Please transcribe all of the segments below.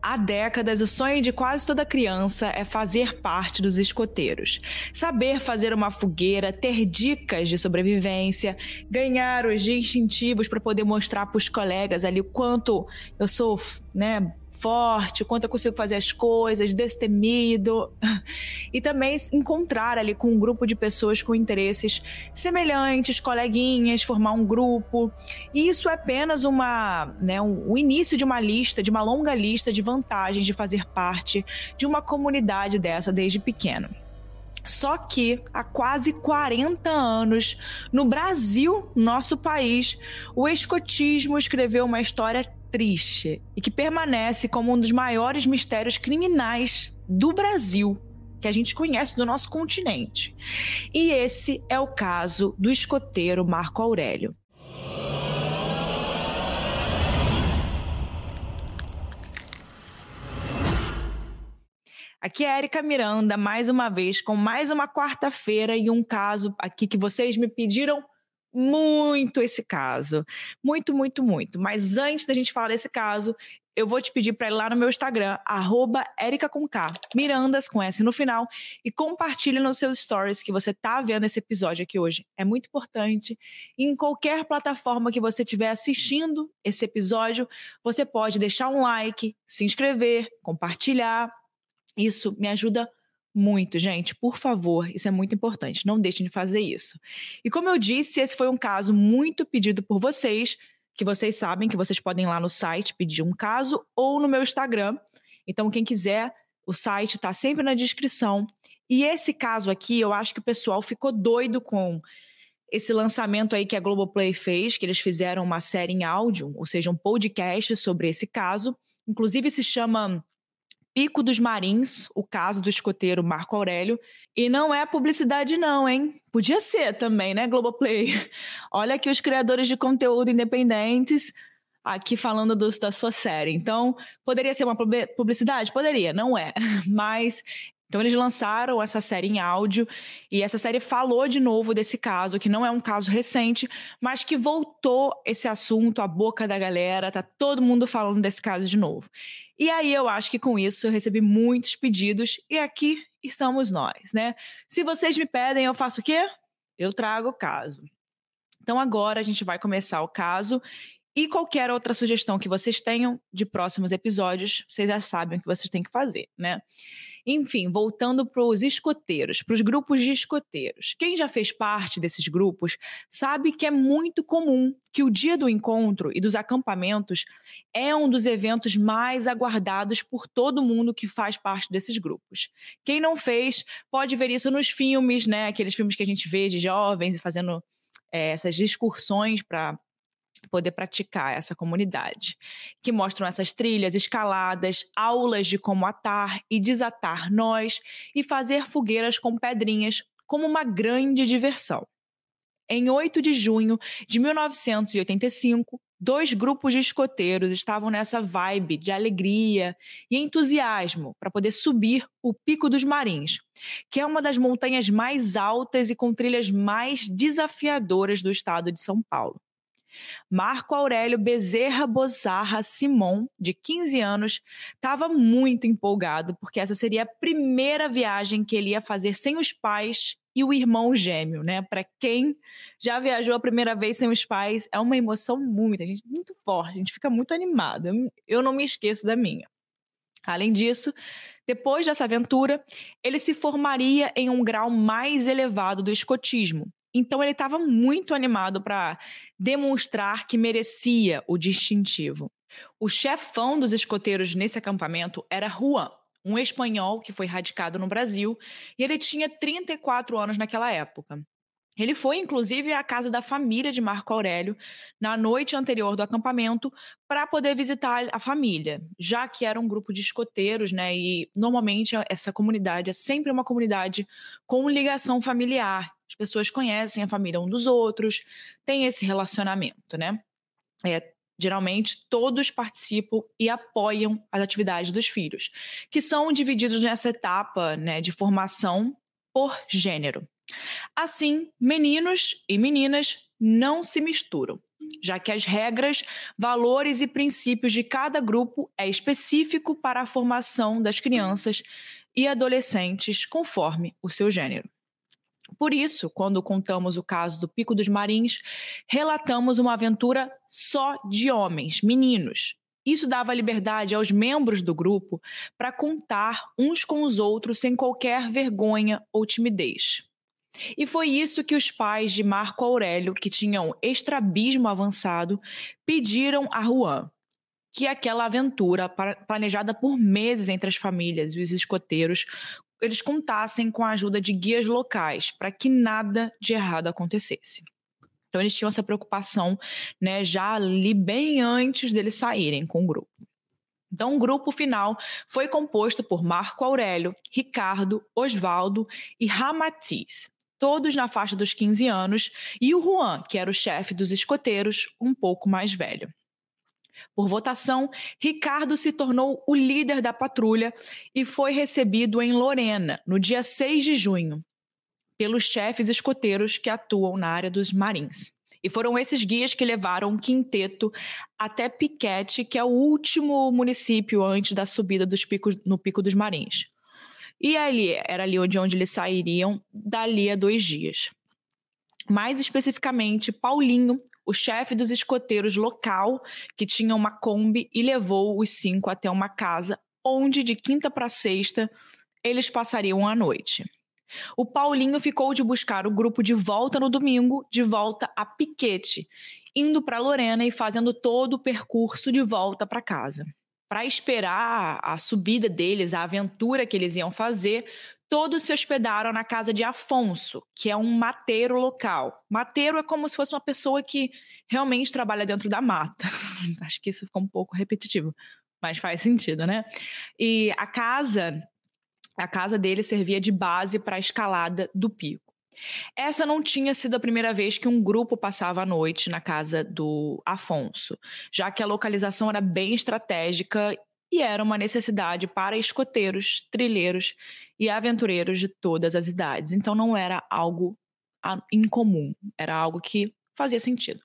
Há décadas, o sonho de quase toda criança é fazer parte dos escoteiros. Saber fazer uma fogueira, ter dicas de sobrevivência, ganhar os distintivos para poder mostrar para os colegas ali o quanto eu sou, né, forte, quanto eu consigo fazer as coisas, destemido. E também encontrar ali com um grupo de pessoas com interesses semelhantes, coleguinhas, formar um grupo. E isso é apenas uma, né, um, o início de uma lista, de uma longa lista de vantagens de fazer parte de uma comunidade dessa desde pequeno. Só que há quase 40 anos, no Brasil, nosso país, o escotismo escreveu uma história triste e que permanece como um dos maiores mistérios criminais do Brasil que a gente conhece do nosso continente. E esse é o caso do escoteiro Marco Aurélio. Aqui é Erika Miranda, mais uma vez, com mais uma quarta-feira e um caso aqui que vocês me pediram muito esse caso. Muito, muito, muito. Mas antes da gente falar desse caso, eu vou te pedir para ir lá no meu Instagram, arroba com K, Mirandas com S no final, e compartilhe nos seus stories que você tá vendo esse episódio aqui hoje. É muito importante. Em qualquer plataforma que você estiver assistindo esse episódio, você pode deixar um like, se inscrever, compartilhar. Isso me ajuda muito, gente, por favor, isso é muito importante. Não deixem de fazer isso. E como eu disse, esse foi um caso muito pedido por vocês, que vocês sabem que vocês podem ir lá no site pedir um caso ou no meu Instagram. Então, quem quiser, o site está sempre na descrição. E esse caso aqui, eu acho que o pessoal ficou doido com esse lançamento aí que a Globoplay fez, que eles fizeram uma série em áudio, ou seja, um podcast sobre esse caso. Inclusive se chama Pico dos Marins, o caso do escoteiro Marco Aurélio. E não é publicidade, não, hein? Podia ser também, né, Globoplay? Olha aqui os criadores de conteúdo independentes aqui falando do, da sua série. Então, poderia ser uma publicidade? Poderia, não é. Mas então eles lançaram essa série em áudio e essa série falou de novo desse caso, que não é um caso recente, mas que voltou esse assunto à boca da galera, tá todo mundo falando desse caso de novo. E aí eu acho que com isso eu recebi muitos pedidos e aqui estamos nós, né? Se vocês me pedem, eu faço o quê? Eu trago o caso. Então agora a gente vai começar o caso e qualquer outra sugestão que vocês tenham de próximos episódios, vocês já sabem o que vocês têm que fazer, né? Enfim, voltando para os escoteiros, para os grupos de escoteiros. Quem já fez parte desses grupos sabe que é muito comum que o dia do encontro e dos acampamentos é um dos eventos mais aguardados por todo mundo que faz parte desses grupos. Quem não fez pode ver isso nos filmes, né? Aqueles filmes que a gente vê de jovens fazendo é, essas excursões para poder praticar essa comunidade, que mostram essas trilhas, escaladas, aulas de como atar e desatar nós e fazer fogueiras com pedrinhas como uma grande diversão. Em 8 de junho de 1985, dois grupos de escoteiros estavam nessa vibe de alegria e entusiasmo para poder subir o Pico dos Marins, que é uma das montanhas mais altas e com trilhas mais desafiadoras do estado de São Paulo. Marco Aurélio Bezerra Bozarra Simon, de 15 anos, estava muito empolgado porque essa seria a primeira viagem que ele ia fazer sem os pais e o irmão gêmeo, né? Para quem já viajou a primeira vez sem os pais, é uma emoção muito, a gente, muito forte, a gente fica muito animado. Eu não me esqueço da minha. Além disso, depois dessa aventura, ele se formaria em um grau mais elevado do escotismo, então ele estava muito animado para demonstrar que merecia o distintivo. O chefão dos escoteiros nesse acampamento era Juan, um espanhol que foi radicado no Brasil, e ele tinha 34 anos naquela época. Ele foi, inclusive, à casa da família de Marco Aurélio na noite anterior do acampamento para poder visitar a família, já que era um grupo de escoteiros, né? E normalmente essa comunidade é sempre uma comunidade com ligação familiar. As pessoas conhecem a família um dos outros, tem esse relacionamento, né? É, geralmente todos participam e apoiam as atividades dos filhos, que são divididos nessa etapa né, de formação por gênero. Assim, meninos e meninas não se misturam. já que as regras, valores e princípios de cada grupo é específico para a formação das crianças e adolescentes conforme o seu gênero. Por isso, quando contamos o caso do Pico dos Marins, relatamos uma aventura só de homens, meninos. Isso dava liberdade aos membros do grupo para contar uns com os outros sem qualquer vergonha ou timidez. E foi isso que os pais de Marco Aurélio, que tinham estrabismo avançado, pediram a Juan, que aquela aventura planejada por meses entre as famílias e os escoteiros eles contassem com a ajuda de guias locais para que nada de errado acontecesse. Então eles tinham essa preocupação, né, já ali bem antes deles saírem com o grupo. Então, o grupo final foi composto por Marco Aurélio, Ricardo, Osvaldo e Ramatiz, todos na faixa dos 15 anos, e o Juan, que era o chefe dos escoteiros, um pouco mais velho. Por votação, Ricardo se tornou o líder da patrulha e foi recebido em Lorena, no dia 6 de junho, pelos chefes escoteiros que atuam na área dos marins. E foram esses guias que levaram o quinteto até Piquete, que é o último município antes da subida dos picos, no Pico dos Marins. E ali era ali onde, onde eles sairiam dali a dois dias. Mais especificamente, Paulinho, o chefe dos escoteiros local, que tinha uma Kombi e levou os cinco até uma casa onde, de quinta para sexta, eles passariam a noite. O Paulinho ficou de buscar o grupo de volta no domingo, de volta a Piquete, indo para Lorena e fazendo todo o percurso de volta para casa. Para esperar a subida deles, a aventura que eles iam fazer, Todos se hospedaram na casa de Afonso, que é um mateiro local. Mateiro é como se fosse uma pessoa que realmente trabalha dentro da mata. Acho que isso ficou um pouco repetitivo, mas faz sentido, né? E a casa, a casa dele servia de base para a escalada do pico. Essa não tinha sido a primeira vez que um grupo passava a noite na casa do Afonso, já que a localização era bem estratégica e era uma necessidade para escoteiros, trilheiros e aventureiros de todas as idades. Então não era algo incomum, era algo que fazia sentido.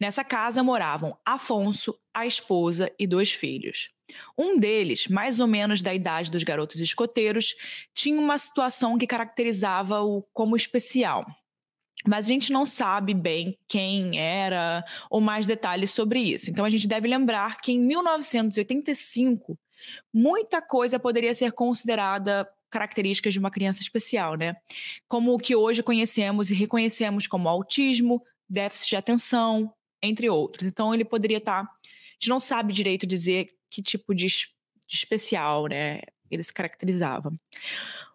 Nessa casa moravam Afonso, a esposa e dois filhos. Um deles, mais ou menos da idade dos garotos escoteiros, tinha uma situação que caracterizava-o como especial. Mas a gente não sabe bem quem era ou mais detalhes sobre isso. Então a gente deve lembrar que em 1985 muita coisa poderia ser considerada características de uma criança especial, né? Como o que hoje conhecemos e reconhecemos como autismo, déficit de atenção, entre outros. Então ele poderia estar. Tá, a gente não sabe direito dizer que tipo de, de especial, né? Ele se caracterizava.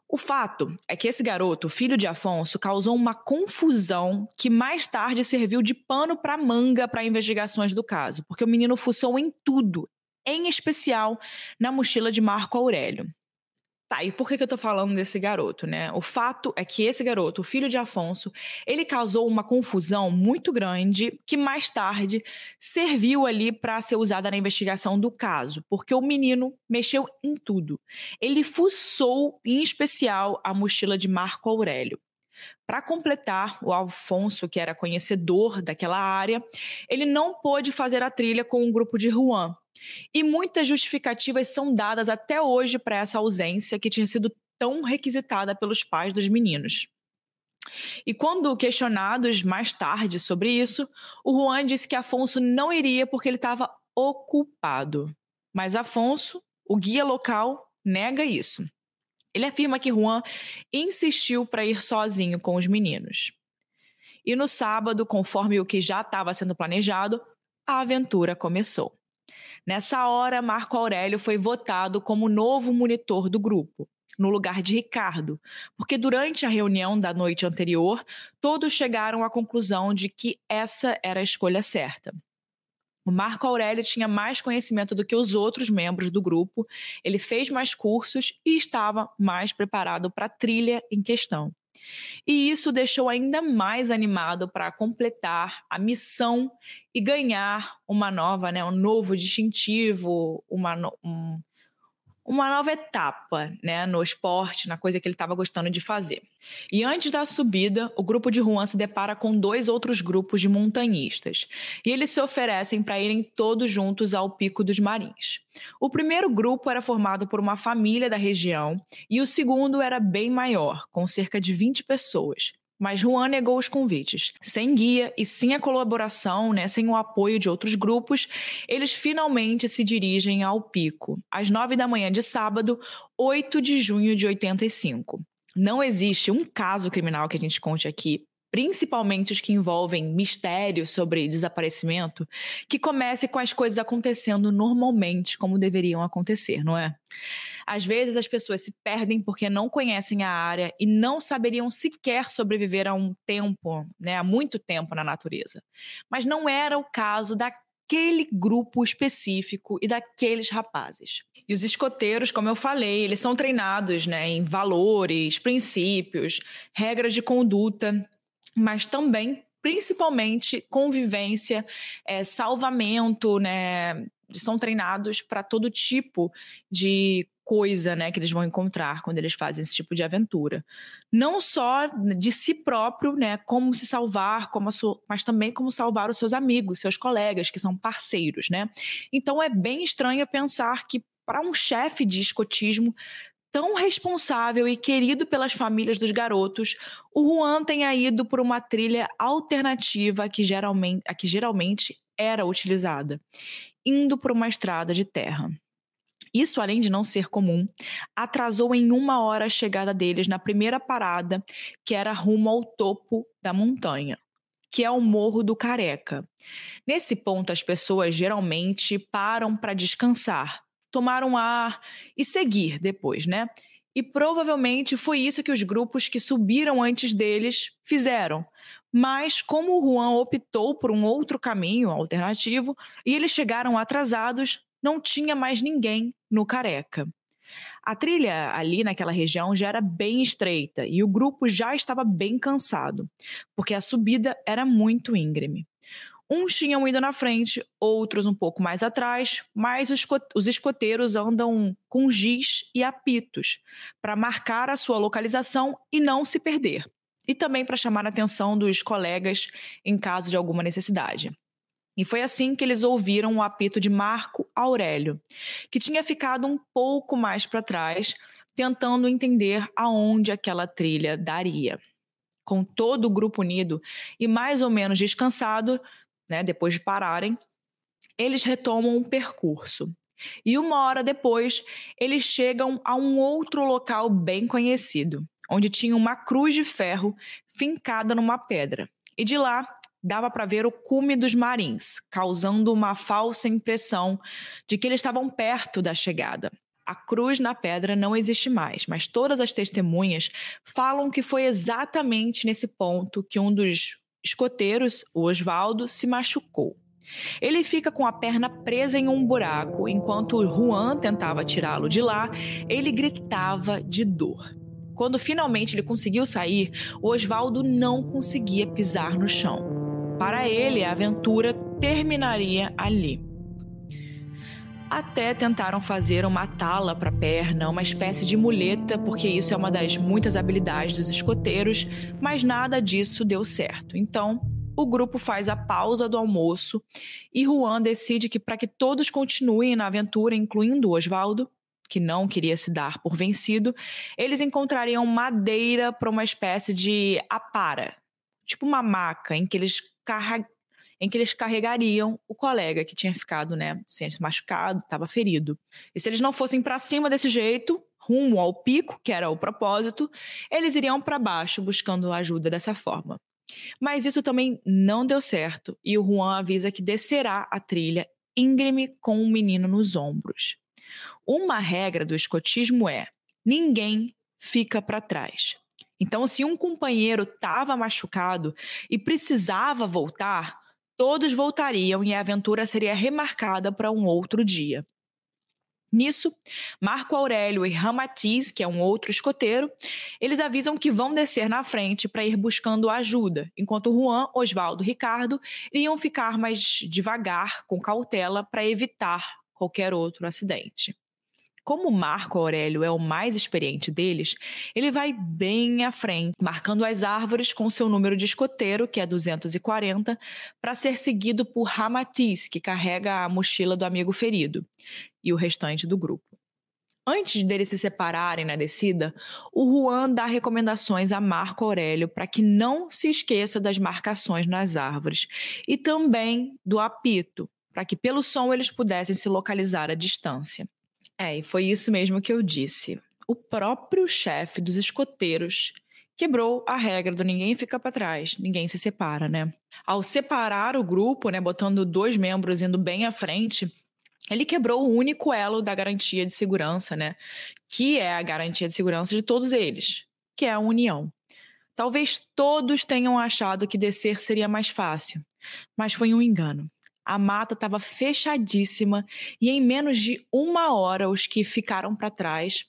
O fato é que esse garoto, filho de Afonso, causou uma confusão que mais tarde serviu de pano para manga para investigações do caso, porque o menino fuçou em tudo, em especial na mochila de Marco Aurélio. Tá, e por que, que eu tô falando desse garoto, né? O fato é que esse garoto, o filho de Afonso, ele causou uma confusão muito grande que mais tarde serviu ali para ser usada na investigação do caso, porque o menino mexeu em tudo. Ele fuçou, em especial, a mochila de Marco Aurélio. Para completar, o Afonso, que era conhecedor daquela área, ele não pôde fazer a trilha com o grupo de Juan, e muitas justificativas são dadas até hoje para essa ausência que tinha sido tão requisitada pelos pais dos meninos. E quando questionados mais tarde sobre isso, o Juan disse que Afonso não iria porque ele estava ocupado. Mas Afonso, o guia local, nega isso. Ele afirma que Juan insistiu para ir sozinho com os meninos. E no sábado, conforme o que já estava sendo planejado, a aventura começou. Nessa hora, Marco Aurélio foi votado como novo monitor do grupo, no lugar de Ricardo, porque durante a reunião da noite anterior, todos chegaram à conclusão de que essa era a escolha certa. O Marco Aurélio tinha mais conhecimento do que os outros membros do grupo, ele fez mais cursos e estava mais preparado para a trilha em questão. E isso deixou ainda mais animado para completar a missão e ganhar uma nova, né, um novo distintivo, uma, um, uma nova etapa né, no esporte, na coisa que ele estava gostando de fazer. E antes da subida, o grupo de Juan se depara com dois outros grupos de montanhistas. E eles se oferecem para irem todos juntos ao Pico dos Marins. O primeiro grupo era formado por uma família da região e o segundo era bem maior, com cerca de 20 pessoas. Mas Juan negou os convites. Sem guia e sem a colaboração, né, sem o apoio de outros grupos, eles finalmente se dirigem ao pico, às nove da manhã de sábado, 8 de junho de 85. Não existe um caso criminal que a gente conte aqui principalmente os que envolvem mistérios sobre desaparecimento, que comece com as coisas acontecendo normalmente, como deveriam acontecer, não é? Às vezes as pessoas se perdem porque não conhecem a área e não saberiam sequer sobreviver a um tempo, né, há muito tempo na natureza. Mas não era o caso daquele grupo específico e daqueles rapazes. E os escoteiros, como eu falei, eles são treinados né, em valores, princípios, regras de conduta mas também, principalmente, convivência, é, salvamento, né? São treinados para todo tipo de coisa, né, que eles vão encontrar quando eles fazem esse tipo de aventura. Não só de si próprio, né, como se salvar, como mas também como salvar os seus amigos, seus colegas, que são parceiros, né? Então é bem estranho pensar que para um chefe de escotismo tão responsável e querido pelas famílias dos garotos, o Juan tenha ido por uma trilha alternativa que geralmente, a que geralmente era utilizada, indo por uma estrada de terra. Isso, além de não ser comum, atrasou em uma hora a chegada deles na primeira parada, que era rumo ao topo da montanha, que é o Morro do Careca. Nesse ponto, as pessoas geralmente param para descansar, tomar um ar e seguir depois, né? E provavelmente foi isso que os grupos que subiram antes deles fizeram. Mas como o Juan optou por um outro caminho alternativo e eles chegaram atrasados, não tinha mais ninguém no Careca. A trilha ali naquela região já era bem estreita e o grupo já estava bem cansado, porque a subida era muito íngreme. Uns tinham ido na frente, outros um pouco mais atrás, mas os escoteiros andam com giz e apitos para marcar a sua localização e não se perder, e também para chamar a atenção dos colegas em caso de alguma necessidade. E foi assim que eles ouviram o apito de Marco Aurélio, que tinha ficado um pouco mais para trás, tentando entender aonde aquela trilha daria. Com todo o grupo unido e mais ou menos descansado, né, depois de pararem, eles retomam o percurso. E uma hora depois, eles chegam a um outro local bem conhecido, onde tinha uma cruz de ferro fincada numa pedra. E de lá dava para ver o cume dos marins, causando uma falsa impressão de que eles estavam perto da chegada. A cruz na pedra não existe mais, mas todas as testemunhas falam que foi exatamente nesse ponto que um dos escoteiros, o Osvaldo, se machucou. Ele fica com a perna presa em um buraco, enquanto Juan tentava tirá-lo de lá, ele gritava de dor. Quando finalmente ele conseguiu sair, o Osvaldo não conseguia pisar no chão. Para ele, a aventura terminaria ali. Até tentaram fazer uma tala para a perna, uma espécie de muleta, porque isso é uma das muitas habilidades dos escoteiros, mas nada disso deu certo. Então, o grupo faz a pausa do almoço e Juan decide que, para que todos continuem na aventura, incluindo Osvaldo, que não queria se dar por vencido, eles encontrariam madeira para uma espécie de apara, tipo uma maca, em que eles em que eles carregariam o colega que tinha ficado, né, sem machucado, estava ferido. E se eles não fossem para cima desse jeito, rumo ao pico, que era o propósito, eles iriam para baixo buscando ajuda dessa forma. Mas isso também não deu certo e o Juan avisa que descerá a trilha íngreme com um menino nos ombros. Uma regra do escotismo é: ninguém fica para trás. Então, se um companheiro estava machucado e precisava voltar, todos voltariam e a aventura seria remarcada para um outro dia. Nisso, Marco Aurélio e Ramatiz, que é um outro escoteiro, eles avisam que vão descer na frente para ir buscando ajuda, enquanto Juan, Oswaldo e Ricardo iriam ficar mais devagar, com cautela, para evitar qualquer outro acidente. Como Marco Aurélio é o mais experiente deles, ele vai bem à frente, marcando as árvores com seu número de escoteiro, que é 240, para ser seguido por Ramatiz, que carrega a mochila do amigo ferido, e o restante do grupo. Antes deles se separarem na descida, o Juan dá recomendações a Marco Aurélio para que não se esqueça das marcações nas árvores e também do apito, para que pelo som eles pudessem se localizar à distância. É, e foi isso mesmo que eu disse. O próprio chefe dos escoteiros quebrou a regra do ninguém fica para trás, ninguém se separa, né? Ao separar o grupo, né, botando dois membros indo bem à frente, ele quebrou o único elo da garantia de segurança, né? Que é a garantia de segurança de todos eles, que é a união. Talvez todos tenham achado que descer seria mais fácil, mas foi um engano a mata estava fechadíssima e em menos de uma hora os que ficaram para trás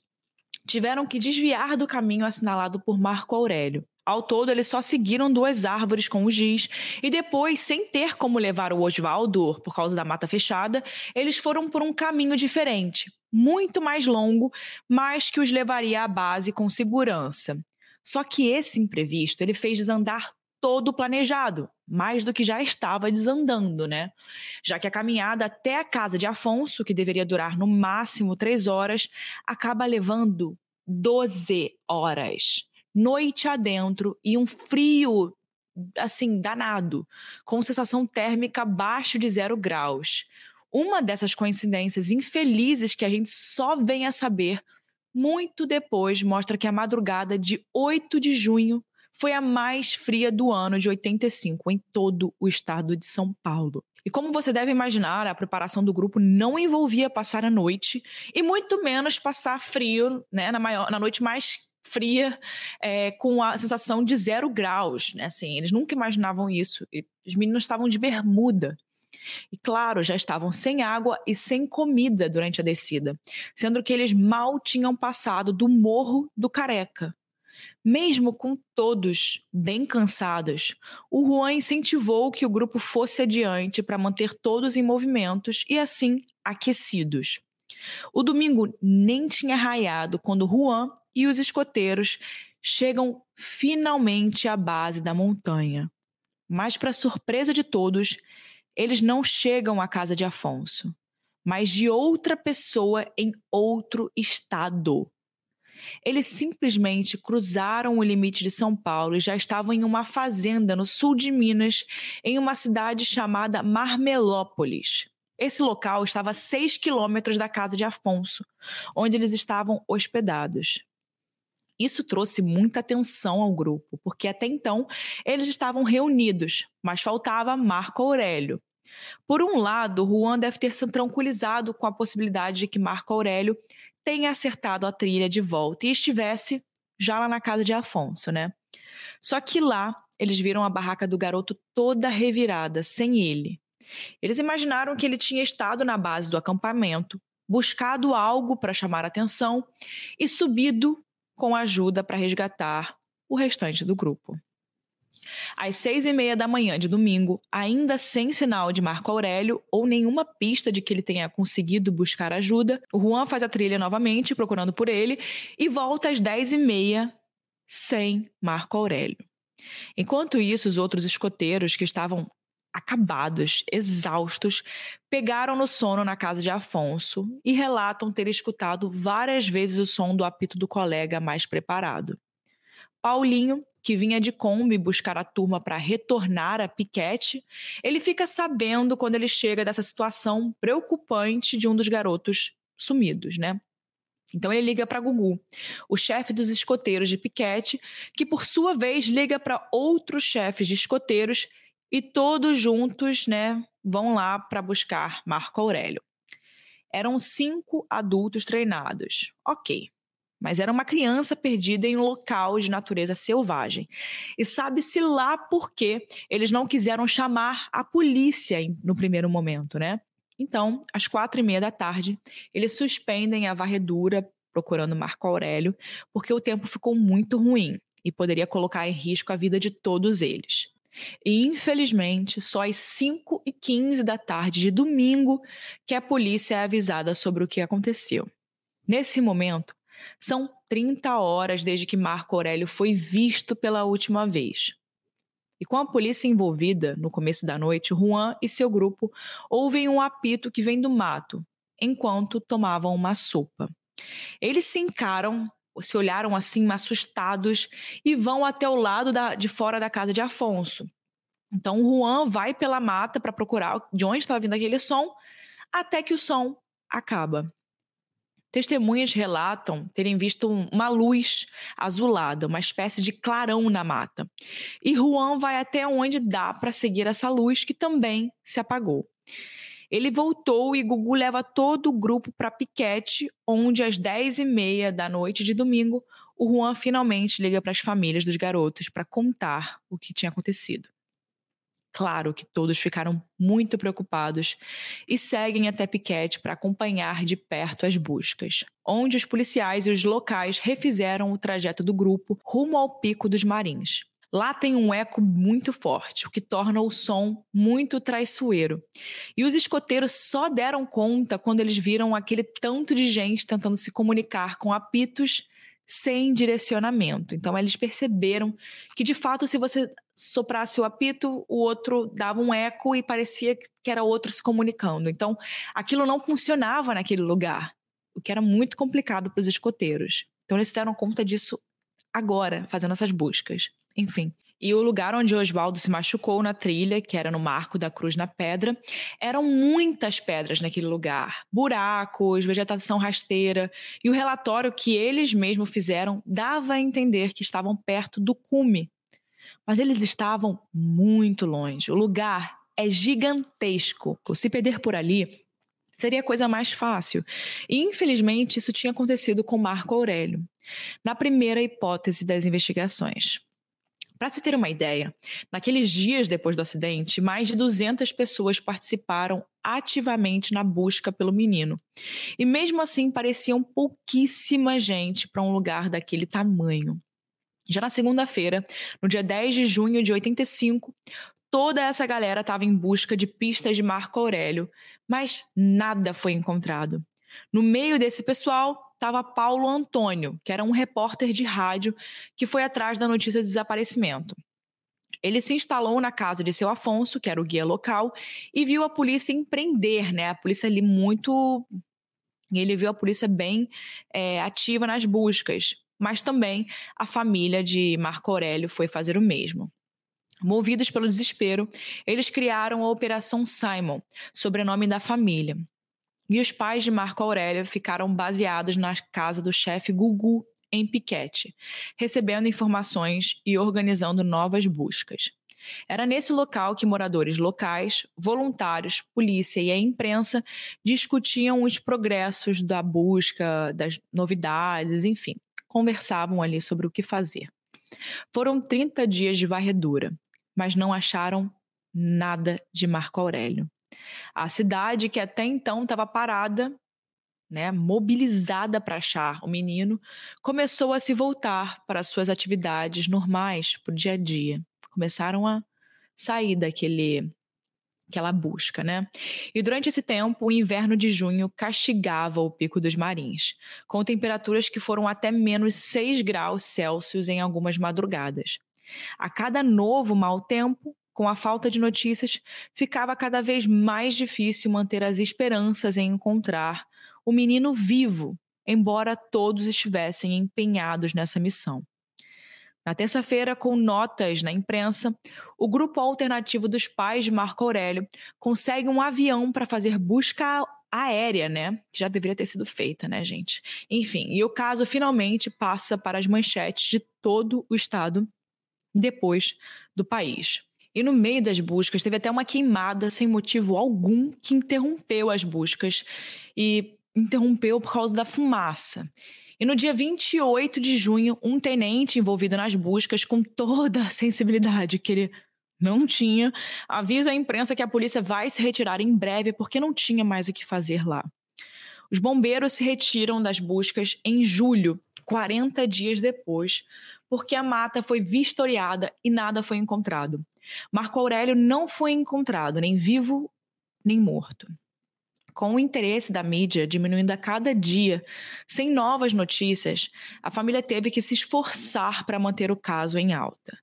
tiveram que desviar do caminho assinalado por Marco Aurélio. Ao todo, eles só seguiram duas árvores com o giz e depois, sem ter como levar o Osvaldo por causa da mata fechada, eles foram por um caminho diferente, muito mais longo, mas que os levaria à base com segurança. Só que esse imprevisto ele fez desandar todo planejado, mais do que já estava desandando, né? Já que a caminhada até a casa de Afonso, que deveria durar no máximo três horas, acaba levando 12 horas. Noite adentro e um frio, assim, danado, com sensação térmica abaixo de zero graus. Uma dessas coincidências infelizes que a gente só vem a saber muito depois mostra que a madrugada de 8 de junho foi a mais fria do ano de 85 em todo o estado de São Paulo. E como você deve imaginar, a preparação do grupo não envolvia passar a noite e muito menos passar frio, né, na, maior, na noite mais fria, é, com a sensação de zero graus, né? Assim, eles nunca imaginavam isso. E os meninos estavam de bermuda. E claro, já estavam sem água e sem comida durante a descida, sendo que eles mal tinham passado do Morro do Careca, mesmo com todos bem cansados, o Juan incentivou que o grupo fosse adiante para manter todos em movimentos e assim aquecidos. O domingo nem tinha raiado quando Juan e os escoteiros chegam finalmente à base da montanha. Mas, para surpresa de todos, eles não chegam à casa de Afonso, mas de outra pessoa em outro estado. Eles simplesmente cruzaram o limite de São Paulo e já estavam em uma fazenda no sul de Minas, em uma cidade chamada Marmelópolis. Esse local estava a seis quilômetros da casa de Afonso, onde eles estavam hospedados. Isso trouxe muita atenção ao grupo, porque até então eles estavam reunidos, mas faltava Marco Aurélio. Por um lado, Juan deve ter se tranquilizado com a possibilidade de que Marco Aurélio tenha acertado a trilha de volta e estivesse já lá na casa de Afonso, né? Só que lá eles viram a barraca do garoto toda revirada, sem ele. Eles imaginaram que ele tinha estado na base do acampamento, buscado algo para chamar atenção e subido com ajuda para resgatar o restante do grupo. Às seis e meia da manhã de domingo, ainda sem sinal de Marco Aurélio ou nenhuma pista de que ele tenha conseguido buscar ajuda, o Juan faz a trilha novamente, procurando por ele, e volta às dez e meia sem Marco Aurélio. Enquanto isso, os outros escoteiros que estavam acabados, exaustos, pegaram no sono na casa de Afonso e relatam ter escutado várias vezes o som do apito do colega mais preparado. Paulinho, que vinha de Kombi buscar a turma para retornar a piquete, ele fica sabendo quando ele chega dessa situação preocupante de um dos garotos sumidos, né? Então ele liga para Gugu, o chefe dos escoteiros de piquete, que por sua vez liga para outros chefes de escoteiros e todos juntos, né, vão lá para buscar Marco Aurélio. Eram cinco adultos treinados. Ok, mas era uma criança perdida em um local de natureza selvagem. E sabe-se lá por que eles não quiseram chamar a polícia no primeiro momento, né? Então, às quatro e meia da tarde, eles suspendem a varredura procurando Marco Aurélio, porque o tempo ficou muito ruim e poderia colocar em risco a vida de todos eles. E, infelizmente, só às 5 e 15 da tarde de domingo que a polícia é avisada sobre o que aconteceu. Nesse momento, são 30 horas desde que Marco Aurélio foi visto pela última vez. E com a polícia envolvida no começo da noite, Juan e seu grupo ouvem um apito que vem do mato, enquanto tomavam uma sopa. Eles se encaram, se olharam assim, assustados, e vão até o lado da, de fora da casa de Afonso. Então, Juan vai pela mata para procurar de onde estava vindo aquele som, até que o som acaba. Testemunhas relatam terem visto uma luz azulada, uma espécie de clarão na mata. E Juan vai até onde dá para seguir essa luz, que também se apagou. Ele voltou e Gugu leva todo o grupo para Piquete, onde às 10h30 da noite de domingo, o Juan finalmente liga para as famílias dos garotos para contar o que tinha acontecido. Claro que todos ficaram muito preocupados e seguem até Piquete para acompanhar de perto as buscas, onde os policiais e os locais refizeram o trajeto do grupo rumo ao Pico dos Marins. Lá tem um eco muito forte, o que torna o som muito traiçoeiro. E os escoteiros só deram conta quando eles viram aquele tanto de gente tentando se comunicar com apitos sem direcionamento. Então eles perceberam que de fato se você soprasse o apito, o outro dava um eco e parecia que era outro se comunicando. Então, aquilo não funcionava naquele lugar, o que era muito complicado para os escoteiros. Então, eles se deram conta disso agora, fazendo essas buscas. Enfim. E o lugar onde Oswaldo se machucou na trilha, que era no Marco da Cruz na Pedra, eram muitas pedras naquele lugar, buracos, vegetação rasteira, e o relatório que eles mesmos fizeram dava a entender que estavam perto do cume mas eles estavam muito longe. O lugar é gigantesco. Se perder por ali seria a coisa mais fácil. E infelizmente isso tinha acontecido com Marco Aurélio, na primeira hipótese das investigações. Para se ter uma ideia, naqueles dias depois do acidente, mais de 200 pessoas participaram ativamente na busca pelo menino. E mesmo assim, pareciam pouquíssima gente para um lugar daquele tamanho. Já na segunda-feira, no dia 10 de junho de 85, toda essa galera estava em busca de pistas de Marco Aurélio, mas nada foi encontrado. No meio desse pessoal estava Paulo Antônio, que era um repórter de rádio que foi atrás da notícia do desaparecimento. Ele se instalou na casa de seu Afonso, que era o guia local, e viu a polícia empreender, né? A polícia ali muito. Ele viu a polícia bem é, ativa nas buscas mas também a família de Marco Aurélio foi fazer o mesmo. Movidos pelo desespero, eles criaram a Operação Simon, sobrenome da família. E os pais de Marco Aurélio ficaram baseados na casa do chefe Gugu, em Piquete, recebendo informações e organizando novas buscas. Era nesse local que moradores locais, voluntários, polícia e a imprensa discutiam os progressos da busca, das novidades, enfim conversavam ali sobre o que fazer. Foram 30 dias de varredura, mas não acharam nada de Marco Aurélio. A cidade, que até então estava parada, né, mobilizada para achar o menino, começou a se voltar para suas atividades normais, para o dia a dia. Começaram a sair daquele aquela busca, né? E durante esse tempo, o inverno de junho castigava o Pico dos Marins, com temperaturas que foram até menos 6 graus Celsius em algumas madrugadas. A cada novo mau tempo, com a falta de notícias, ficava cada vez mais difícil manter as esperanças em encontrar o menino vivo, embora todos estivessem empenhados nessa missão. Na terça-feira, com notas na imprensa, o grupo alternativo dos pais de Marco Aurélio consegue um avião para fazer busca aérea, né? Que já deveria ter sido feita, né, gente? Enfim, e o caso finalmente passa para as manchetes de todo o estado depois do país. E no meio das buscas teve até uma queimada sem motivo algum que interrompeu as buscas e interrompeu por causa da fumaça. E no dia 28 de junho, um tenente envolvido nas buscas, com toda a sensibilidade que ele não tinha, avisa a imprensa que a polícia vai se retirar em breve porque não tinha mais o que fazer lá. Os bombeiros se retiram das buscas em julho, 40 dias depois, porque a mata foi vistoriada e nada foi encontrado. Marco Aurélio não foi encontrado, nem vivo nem morto. Com o interesse da mídia diminuindo a cada dia, sem novas notícias, a família teve que se esforçar para manter o caso em alta.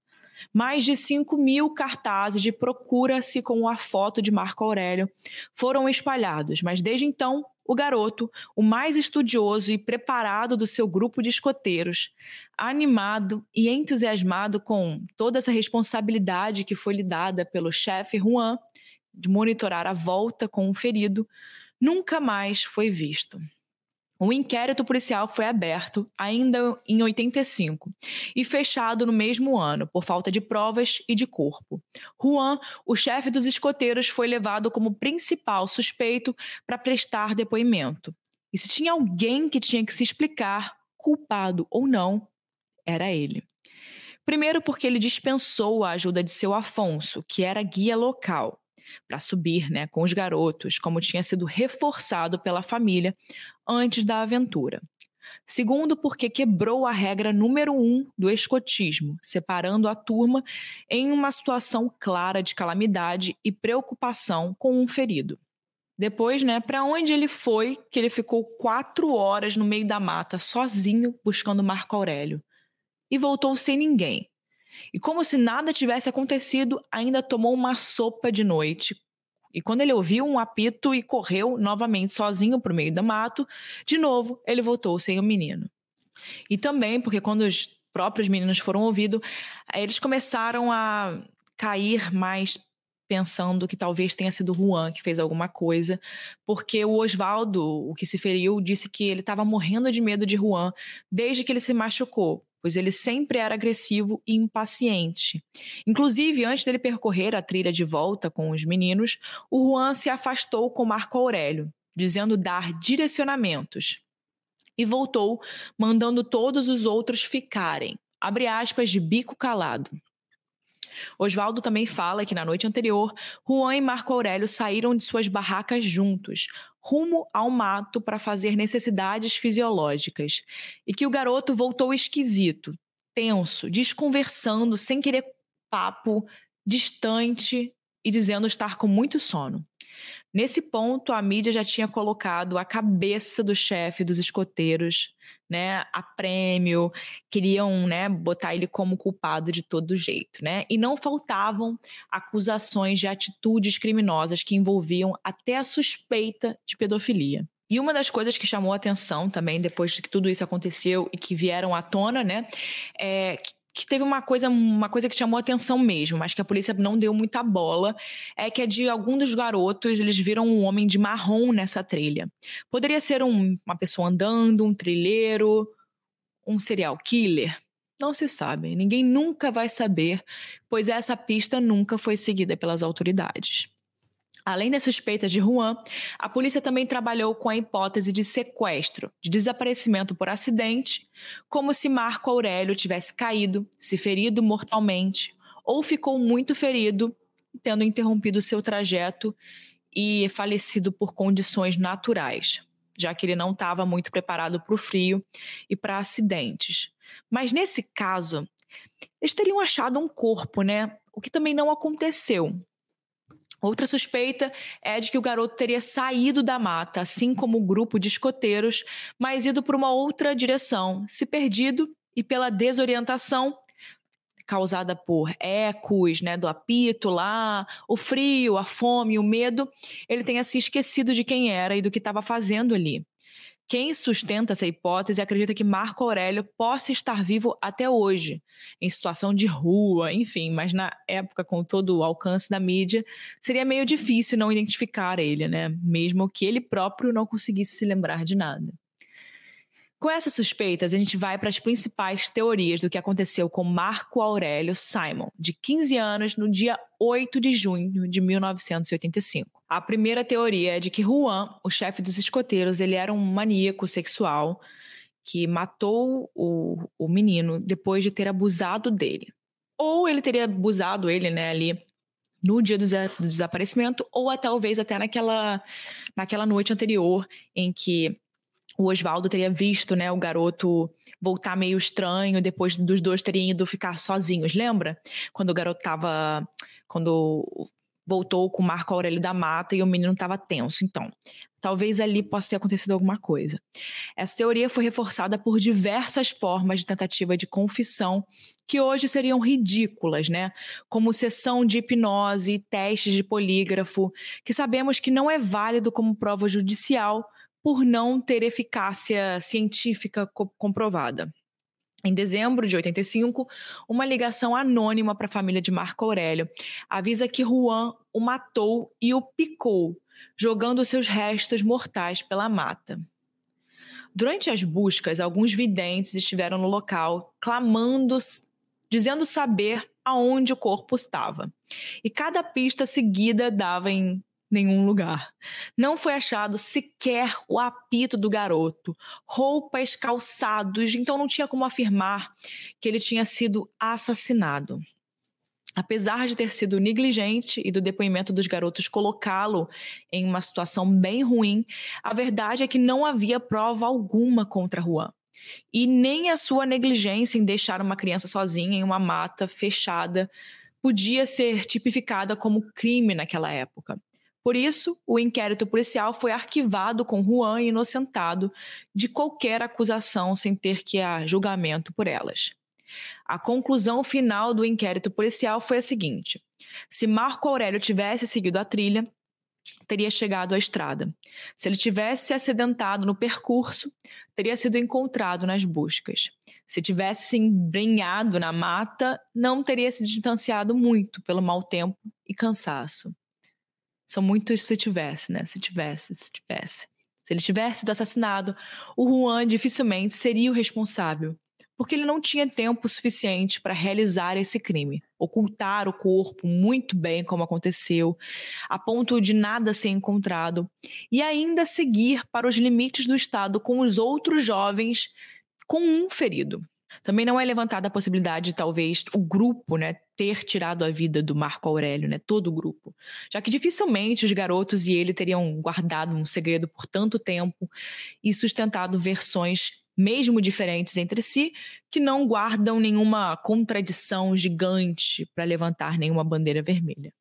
Mais de 5 mil cartazes de procura-se com a foto de Marco Aurélio foram espalhados, mas desde então, o garoto, o mais estudioso e preparado do seu grupo de escoteiros, animado e entusiasmado com toda essa responsabilidade que foi lhe dada pelo chefe Juan de monitorar a volta com o ferido, nunca mais foi visto. O inquérito policial foi aberto ainda em 85 e fechado no mesmo ano por falta de provas e de corpo. Juan, o chefe dos escoteiros, foi levado como principal suspeito para prestar depoimento. E se tinha alguém que tinha que se explicar, culpado ou não, era ele. Primeiro, porque ele dispensou a ajuda de seu Afonso, que era guia local para subir né, com os garotos, como tinha sido reforçado pela família antes da aventura. Segundo, porque quebrou a regra número um do escotismo, separando a turma em uma situação clara de calamidade e preocupação com um ferido. Depois, né, para onde ele foi, que ele ficou quatro horas no meio da mata, sozinho, buscando Marco Aurélio. E voltou sem ninguém, e como se nada tivesse acontecido, ainda tomou uma sopa de noite. E quando ele ouviu um apito e correu novamente sozinho para o meio do mato, de novo ele voltou sem o menino. E também porque quando os próprios meninos foram ouvidos, eles começaram a cair mais pensando que talvez tenha sido Juan que fez alguma coisa, porque o Oswaldo, o que se feriu, disse que ele estava morrendo de medo de Juan desde que ele se machucou pois ele sempre era agressivo e impaciente. Inclusive, antes dele percorrer a trilha de volta com os meninos, o Juan se afastou com Marco Aurélio, dizendo dar direcionamentos. E voltou, mandando todos os outros ficarem, abre aspas, de bico calado. Oswaldo também fala que na noite anterior, Juan e Marco Aurélio saíram de suas barracas juntos, rumo ao mato para fazer necessidades fisiológicas, e que o garoto voltou esquisito, tenso, desconversando, sem querer papo, distante e dizendo estar com muito sono. Nesse ponto, a mídia já tinha colocado a cabeça do chefe dos escoteiros, né, a prêmio, queriam, né, botar ele como culpado de todo jeito, né? E não faltavam acusações de atitudes criminosas que envolviam até a suspeita de pedofilia. E uma das coisas que chamou a atenção também depois que tudo isso aconteceu e que vieram à tona, né, é que teve uma coisa, uma coisa que chamou atenção mesmo, mas que a polícia não deu muita bola, é que é de algum dos garotos, eles viram um homem de marrom nessa trilha. Poderia ser um, uma pessoa andando, um trilheiro, um serial killer. Não se sabe, ninguém nunca vai saber, pois essa pista nunca foi seguida pelas autoridades. Além das suspeitas de Juan, a polícia também trabalhou com a hipótese de sequestro, de desaparecimento por acidente, como se Marco Aurélio tivesse caído, se ferido mortalmente, ou ficou muito ferido, tendo interrompido seu trajeto e falecido por condições naturais, já que ele não estava muito preparado para o frio e para acidentes. Mas nesse caso, eles teriam achado um corpo, né? O que também não aconteceu. Outra suspeita é de que o garoto teria saído da mata, assim como o grupo de escoteiros, mas ido para uma outra direção, se perdido e pela desorientação causada por ecos, né, do apito lá, o frio, a fome, o medo, ele tenha se esquecido de quem era e do que estava fazendo ali. Quem sustenta essa hipótese acredita que Marco Aurélio possa estar vivo até hoje, em situação de rua, enfim, mas na época, com todo o alcance da mídia, seria meio difícil não identificar ele, né? Mesmo que ele próprio não conseguisse se lembrar de nada. Com essas suspeitas, a gente vai para as principais teorias do que aconteceu com Marco Aurélio Simon, de 15 anos, no dia 8 de junho de 1985. A primeira teoria é de que Juan, o chefe dos escoteiros, ele era um maníaco sexual que matou o, o menino depois de ter abusado dele. Ou ele teria abusado ele, né, ali no dia do, desaparecimento, ou talvez até naquela, naquela noite anterior em que o Oswaldo teria visto, né, o garoto voltar meio estranho depois dos dois terem ido ficar sozinhos, lembra? Quando o garoto tava quando voltou com Marco Aurélio da Mata e o menino estava tenso. Então, talvez ali possa ter acontecido alguma coisa. Essa teoria foi reforçada por diversas formas de tentativa de confissão que hoje seriam ridículas, né? Como sessão de hipnose, testes de polígrafo, que sabemos que não é válido como prova judicial por não ter eficácia científica co comprovada. Em dezembro de 85, uma ligação anônima para a família de Marco Aurélio avisa que Juan o matou e o picou, jogando seus restos mortais pela mata. Durante as buscas, alguns videntes estiveram no local, clamando, dizendo saber aonde o corpo estava. E cada pista seguida dava em nenhum lugar. Não foi achado sequer o apito do garoto, roupas, calçados, então não tinha como afirmar que ele tinha sido assassinado. Apesar de ter sido negligente e do depoimento dos garotos colocá-lo em uma situação bem ruim, a verdade é que não havia prova alguma contra Juan. E nem a sua negligência em deixar uma criança sozinha em uma mata fechada podia ser tipificada como crime naquela época. Por isso, o inquérito policial foi arquivado com Juan inocentado de qualquer acusação sem ter que a julgamento por elas. A conclusão final do inquérito policial foi a seguinte: se Marco Aurélio tivesse seguido a trilha, teria chegado à estrada. Se ele tivesse se acidentado no percurso, teria sido encontrado nas buscas. Se tivesse se embrenhado na mata, não teria se distanciado muito pelo mau tempo e cansaço. São muitos se tivesse, né? Se tivesse, se tivesse. Se ele tivesse sido assassinado, o Juan dificilmente seria o responsável, porque ele não tinha tempo suficiente para realizar esse crime, ocultar o corpo muito bem como aconteceu, a ponto de nada ser encontrado, e ainda seguir para os limites do Estado com os outros jovens com um ferido. Também não é levantada a possibilidade de talvez o grupo, né, ter tirado a vida do Marco Aurélio, né, todo o grupo, já que dificilmente os garotos e ele teriam guardado um segredo por tanto tempo e sustentado versões mesmo diferentes entre si, que não guardam nenhuma contradição gigante para levantar nenhuma bandeira vermelha.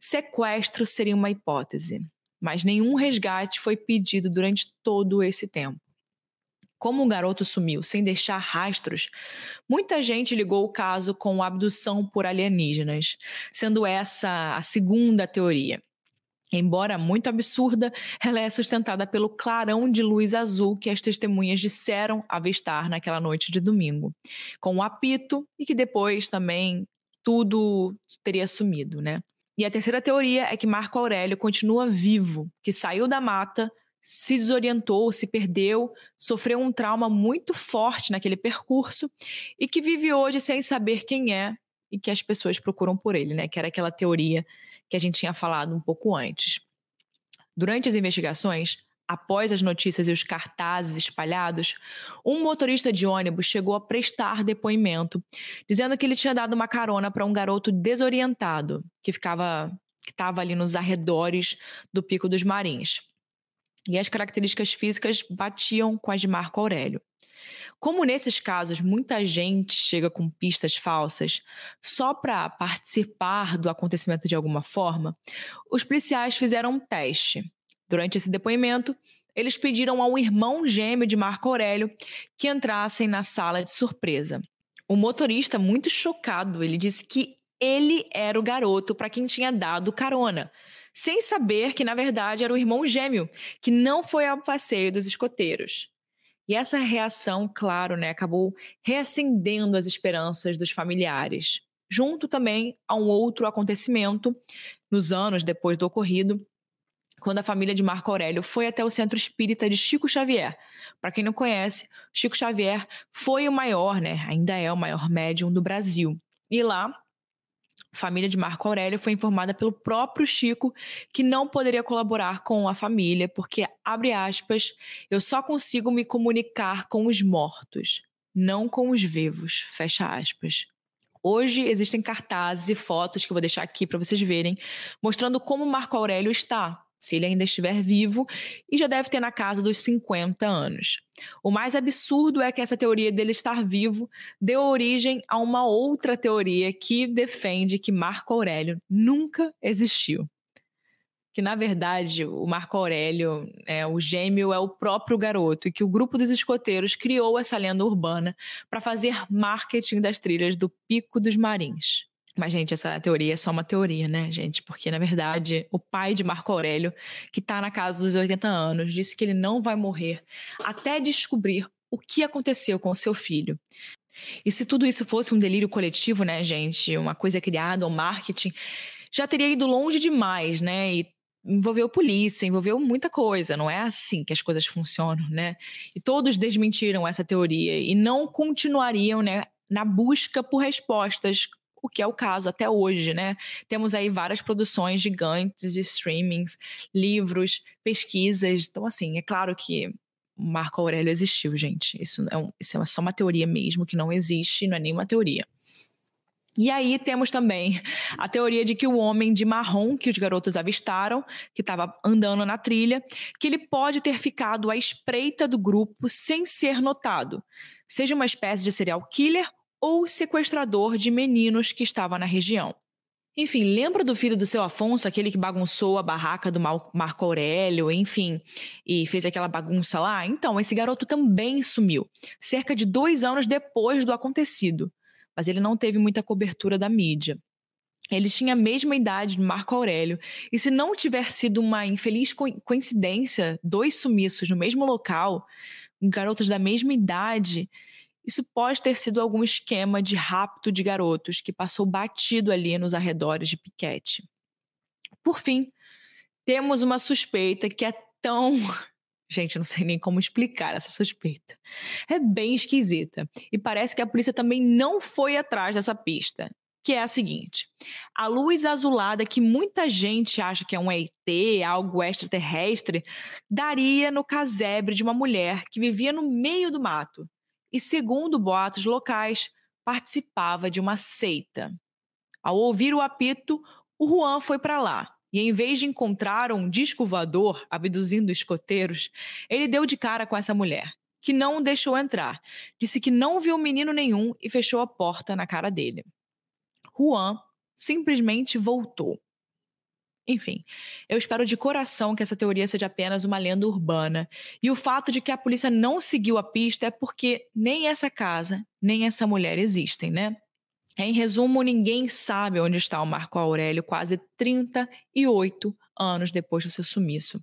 Sequestro seria uma hipótese, mas nenhum resgate foi pedido durante todo esse tempo. Como o garoto sumiu sem deixar rastros, muita gente ligou o caso com abdução por alienígenas, sendo essa a segunda teoria. Embora muito absurda, ela é sustentada pelo clarão de luz azul que as testemunhas disseram avistar naquela noite de domingo, com o apito e que depois também tudo teria sumido, né? E a terceira teoria é que Marco Aurélio continua vivo, que saiu da mata, se desorientou, se perdeu, sofreu um trauma muito forte naquele percurso e que vive hoje sem saber quem é e que as pessoas procuram por ele, né? Que era aquela teoria que a gente tinha falado um pouco antes. Durante as investigações, após as notícias e os cartazes espalhados, um motorista de ônibus chegou a prestar depoimento, dizendo que ele tinha dado uma carona para um garoto desorientado que ficava que estava ali nos arredores do Pico dos Marins e as características físicas batiam com as de Marco Aurélio. Como nesses casos muita gente chega com pistas falsas só para participar do acontecimento de alguma forma, os policiais fizeram um teste. Durante esse depoimento, eles pediram ao irmão gêmeo de Marco Aurélio que entrassem na sala de surpresa. O motorista, muito chocado, ele disse que ele era o garoto para quem tinha dado carona, sem saber que, na verdade, era o irmão gêmeo, que não foi ao passeio dos escoteiros. E essa reação, claro, né, acabou reacendendo as esperanças dos familiares, junto também a um outro acontecimento nos anos depois do ocorrido, quando a família de Marco Aurélio foi até o Centro Espírita de Chico Xavier. Para quem não conhece, Chico Xavier foi o maior, né, ainda é o maior médium do Brasil. E lá família de Marco Aurélio foi informada pelo próprio Chico que não poderia colaborar com a família, porque, abre aspas, eu só consigo me comunicar com os mortos, não com os vivos, fecha aspas. Hoje existem cartazes e fotos que eu vou deixar aqui para vocês verem, mostrando como Marco Aurélio está, se ele ainda estiver vivo, e já deve ter na casa dos 50 anos. O mais absurdo é que essa teoria dele estar vivo deu origem a uma outra teoria que defende que Marco Aurélio nunca existiu. Que, na verdade, o Marco Aurélio, é, o gêmeo, é o próprio garoto e que o grupo dos escoteiros criou essa lenda urbana para fazer marketing das trilhas do Pico dos Marins. Mas, gente, essa teoria é só uma teoria, né, gente? Porque, na verdade, o pai de Marco Aurélio, que está na casa dos 80 anos, disse que ele não vai morrer até descobrir o que aconteceu com o seu filho. E se tudo isso fosse um delírio coletivo, né, gente? Uma coisa criada, um marketing, já teria ido longe demais, né? E envolveu polícia, envolveu muita coisa. Não é assim que as coisas funcionam, né? E todos desmentiram essa teoria e não continuariam, né, na busca por respostas o que é o caso até hoje, né? Temos aí várias produções gigantes de streamings, livros, pesquisas. Então, assim, é claro que Marco Aurélio existiu, gente. Isso é, um, isso é só uma teoria mesmo, que não existe, não é nenhuma teoria. E aí temos também a teoria de que o homem de marrom que os garotos avistaram, que estava andando na trilha, que ele pode ter ficado à espreita do grupo sem ser notado. Seja uma espécie de serial killer ou sequestrador de meninos que estava na região. Enfim, lembra do filho do seu Afonso, aquele que bagunçou a barraca do Marco Aurélio, enfim, e fez aquela bagunça lá? Então, esse garoto também sumiu, cerca de dois anos depois do acontecido, mas ele não teve muita cobertura da mídia. Ele tinha a mesma idade de Marco Aurélio, e se não tiver sido uma infeliz coincidência, dois sumiços no mesmo local, garotos da mesma idade, isso pode ter sido algum esquema de rapto de garotos que passou batido ali nos arredores de Piquete. Por fim, temos uma suspeita que é tão. Gente, eu não sei nem como explicar essa suspeita. É bem esquisita. E parece que a polícia também não foi atrás dessa pista. Que é a seguinte: a luz azulada que muita gente acha que é um ET, algo extraterrestre, daria no casebre de uma mulher que vivia no meio do mato e, segundo boatos locais, participava de uma seita. Ao ouvir o apito, o Juan foi para lá e, em vez de encontrar um disco voador abduzindo escoteiros, ele deu de cara com essa mulher, que não o deixou entrar. Disse que não viu menino nenhum e fechou a porta na cara dele. Juan simplesmente voltou. Enfim, eu espero de coração que essa teoria seja apenas uma lenda urbana. E o fato de que a polícia não seguiu a pista é porque nem essa casa, nem essa mulher existem, né? Em resumo, ninguém sabe onde está o Marco Aurélio quase 38 anos depois do seu sumiço.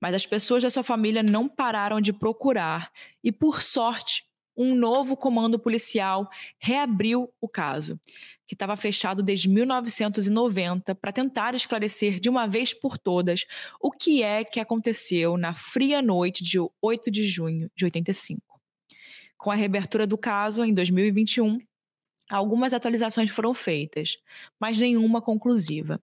Mas as pessoas da sua família não pararam de procurar e, por sorte, um novo comando policial reabriu o caso que estava fechado desde 1990 para tentar esclarecer de uma vez por todas o que é que aconteceu na fria noite de 8 de junho de 85. Com a reabertura do caso em 2021, algumas atualizações foram feitas, mas nenhuma conclusiva.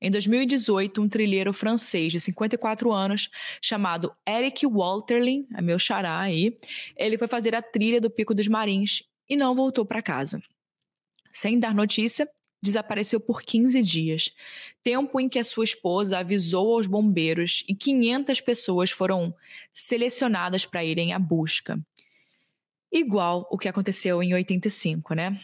Em 2018, um trilheiro francês de 54 anos, chamado Eric Walterlin, é meu xará aí, ele foi fazer a trilha do Pico dos Marins e não voltou para casa sem dar notícia, desapareceu por 15 dias, tempo em que a sua esposa avisou aos bombeiros e 500 pessoas foram selecionadas para irem à busca. Igual o que aconteceu em 85, né?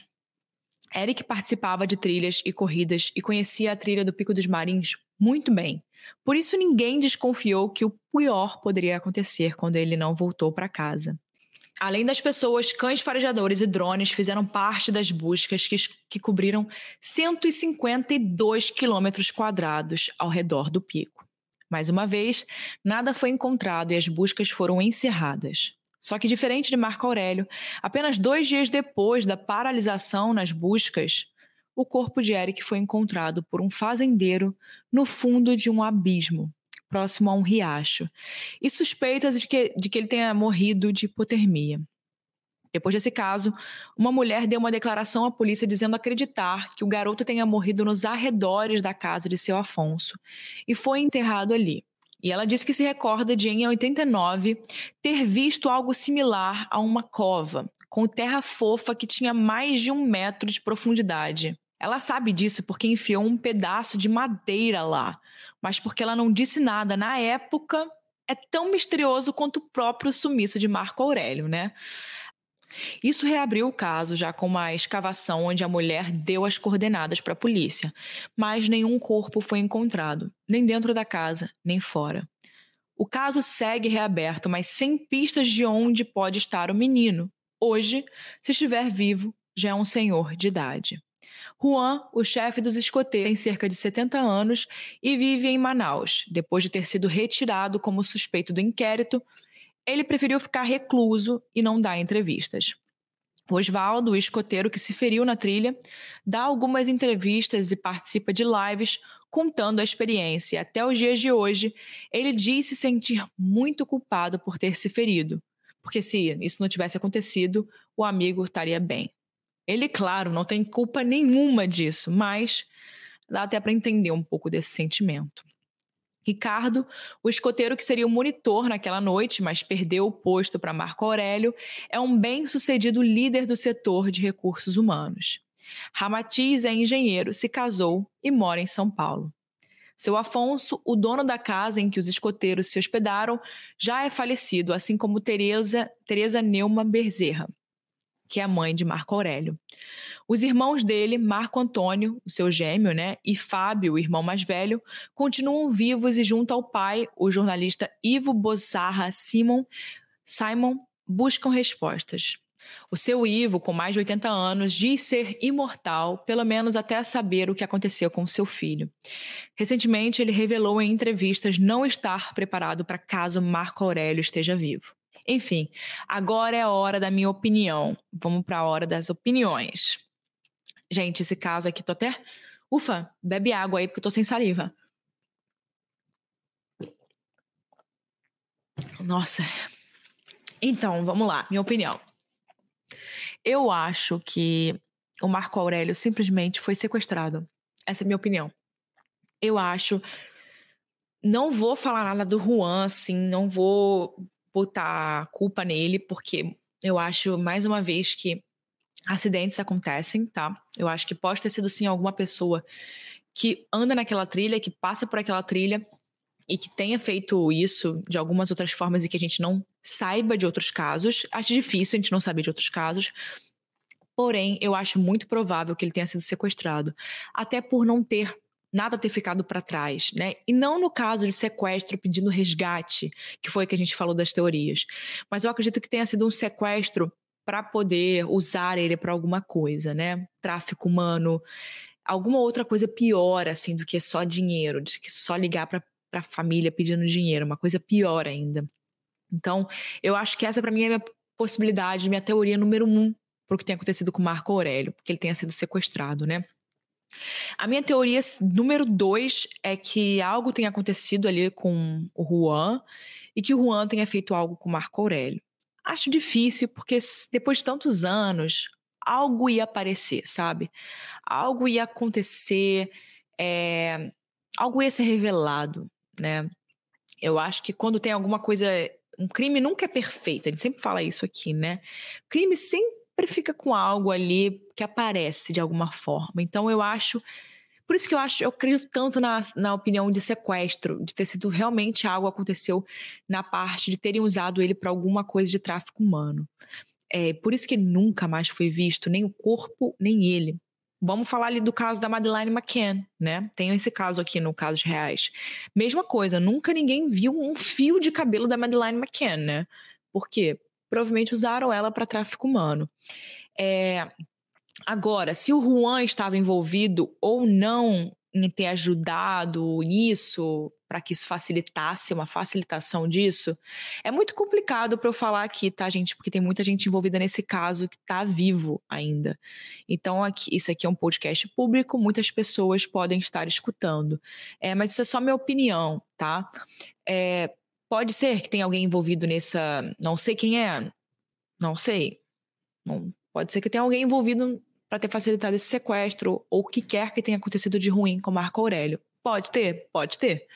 Eric participava de trilhas e corridas e conhecia a trilha do Pico dos Marins muito bem. Por isso ninguém desconfiou que o pior poderia acontecer quando ele não voltou para casa. Além das pessoas, cães farejadores e drones fizeram parte das buscas que, que cobriram 152 quilômetros quadrados ao redor do pico. Mais uma vez, nada foi encontrado e as buscas foram encerradas. Só que, diferente de Marco Aurélio, apenas dois dias depois da paralisação nas buscas, o corpo de Eric foi encontrado por um fazendeiro no fundo de um abismo, próximo a um riacho, e suspeitas de que, de que ele tenha morrido de hipotermia. Depois desse caso, uma mulher deu uma declaração à polícia dizendo acreditar que o garoto tenha morrido nos arredores da casa de seu Afonso e foi enterrado ali. E ela disse que se recorda de, em 89, ter visto algo similar a uma cova, com terra fofa que tinha mais de um metro de profundidade. Ela sabe disso porque enfiou um pedaço de madeira lá, mas porque ela não disse nada na época, é tão misterioso quanto o próprio sumiço de Marco Aurélio, né? Isso reabriu o caso já com uma escavação onde a mulher deu as coordenadas para a polícia, mas nenhum corpo foi encontrado, nem dentro da casa, nem fora. O caso segue reaberto, mas sem pistas de onde pode estar o menino. Hoje, se estiver vivo, já é um senhor de idade. Juan, o chefe dos escoteiros, tem cerca de 70 anos e vive em Manaus. Depois de ter sido retirado como suspeito do inquérito, ele preferiu ficar recluso e não dar entrevistas. Oswaldo, o escoteiro que se feriu na trilha, dá algumas entrevistas e participa de lives contando a experiência. Até os dias de hoje, ele diz se sentir muito culpado por ter se ferido, porque se isso não tivesse acontecido, o amigo estaria bem. Ele, claro, não tem culpa nenhuma disso, mas dá até para entender um pouco desse sentimento. Ricardo, o escoteiro que seria o monitor naquela noite, mas perdeu o posto para Marco Aurélio, é um bem-sucedido líder do setor de recursos humanos. Ramatiz é engenheiro, se casou e mora em São Paulo. Seu Afonso, o dono da casa em que os escoteiros se hospedaram, já é falecido, assim como Teresa, Teresa Neuma Bezerra, que é a mãe de Marco Aurélio. Os irmãos dele, Marco Antônio, seu gêmeo, né, e Fábio, o irmão mais velho, continuam vivos e junto ao pai, o jornalista Ivo Bossarra Simon, Simon, buscam respostas. O seu Ivo, com mais de 80 anos, diz ser imortal, pelo menos até saber o que aconteceu com seu filho. Recentemente, ele revelou em entrevistas não estar preparado para caso Marco Aurélio esteja vivo. Enfim, agora é a hora da minha opinião. Vamos para a hora das opiniões. Gente, esse caso aqui, tô até. Ufa, bebe água aí, porque eu tô sem saliva. Nossa. Então, vamos lá, minha opinião. Eu acho que o Marco Aurélio simplesmente foi sequestrado. Essa é a minha opinião. Eu acho. Não vou falar nada do Juan, assim, não vou botar culpa nele, porque eu acho, mais uma vez, que acidentes acontecem, tá? Eu acho que pode ter sido, sim, alguma pessoa que anda naquela trilha, que passa por aquela trilha e que tenha feito isso de algumas outras formas e que a gente não saiba de outros casos. Acho difícil a gente não saber de outros casos. Porém, eu acho muito provável que ele tenha sido sequestrado, até por não ter nada ter ficado para trás, né? E não no caso de sequestro pedindo resgate, que foi que a gente falou das teorias. Mas eu acredito que tenha sido um sequestro para poder usar ele para alguma coisa, né? Tráfico humano, alguma outra coisa pior assim do que só dinheiro, de que só ligar para a família pedindo dinheiro, uma coisa pior ainda. Então, eu acho que essa para mim é a minha possibilidade, minha teoria número um para o que tem acontecido com Marco Aurélio, que ele tenha sido sequestrado, né? A minha teoria número dois é que algo tenha acontecido ali com o Juan e que o Juan tenha feito algo com Marco Aurélio. Acho difícil, porque depois de tantos anos, algo ia aparecer, sabe? Algo ia acontecer, é... algo ia ser revelado, né? Eu acho que quando tem alguma coisa. Um crime nunca é perfeito, a gente sempre fala isso aqui, né? Crime sempre sempre fica com algo ali que aparece de alguma forma. Então eu acho. Por isso que eu acho, eu acredito tanto na, na opinião de sequestro, de ter sido realmente algo aconteceu na parte de terem usado ele para alguma coisa de tráfico humano. É, por isso que nunca mais foi visto nem o corpo, nem ele. Vamos falar ali do caso da Madeleine McCann, né? Tem esse caso aqui no caso de reais. Mesma coisa, nunca ninguém viu um fio de cabelo da Madeleine McCann, né? Por quê? Provavelmente usaram ela para tráfico humano. É, agora, se o Juan estava envolvido ou não em ter ajudado nisso, para que isso facilitasse, uma facilitação disso, é muito complicado para eu falar aqui, tá, gente? Porque tem muita gente envolvida nesse caso que está vivo ainda. Então, aqui, isso aqui é um podcast público, muitas pessoas podem estar escutando. É, mas isso é só minha opinião, tá? É, Pode ser que tenha alguém envolvido nessa. Não sei quem é. Não sei. Não, pode ser que tenha alguém envolvido para ter facilitado esse sequestro ou o que quer que tenha acontecido de ruim com Marco Aurélio. Pode ter, pode ter.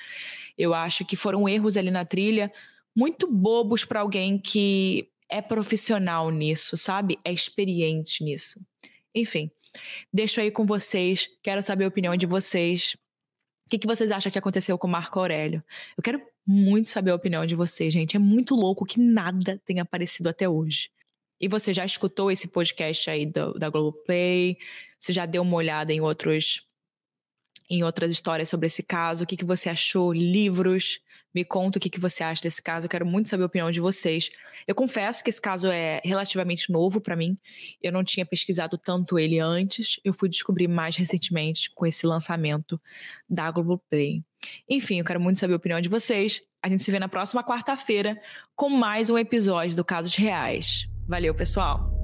Eu acho que foram erros ali na trilha muito bobos para alguém que é profissional nisso, sabe? É experiente nisso. Enfim, Deixo aí com vocês, quero saber a opinião de vocês. O que, que vocês acham que aconteceu com Marco Aurélio? Eu quero muito saber a opinião de vocês, gente. É muito louco que nada tenha aparecido até hoje. E você já escutou esse podcast aí do, da Globoplay? Você já deu uma olhada em outros em outras histórias sobre esse caso? O que, que você achou? Livros? Me conta o que, que você acha desse caso. Eu quero muito saber a opinião de vocês. Eu confesso que esse caso é relativamente novo para mim. Eu não tinha pesquisado tanto ele antes. Eu fui descobrir mais recentemente com esse lançamento da Globoplay. Enfim, eu quero muito saber a opinião de vocês. A gente se vê na próxima quarta-feira com mais um episódio do Casos Reais. Valeu, pessoal!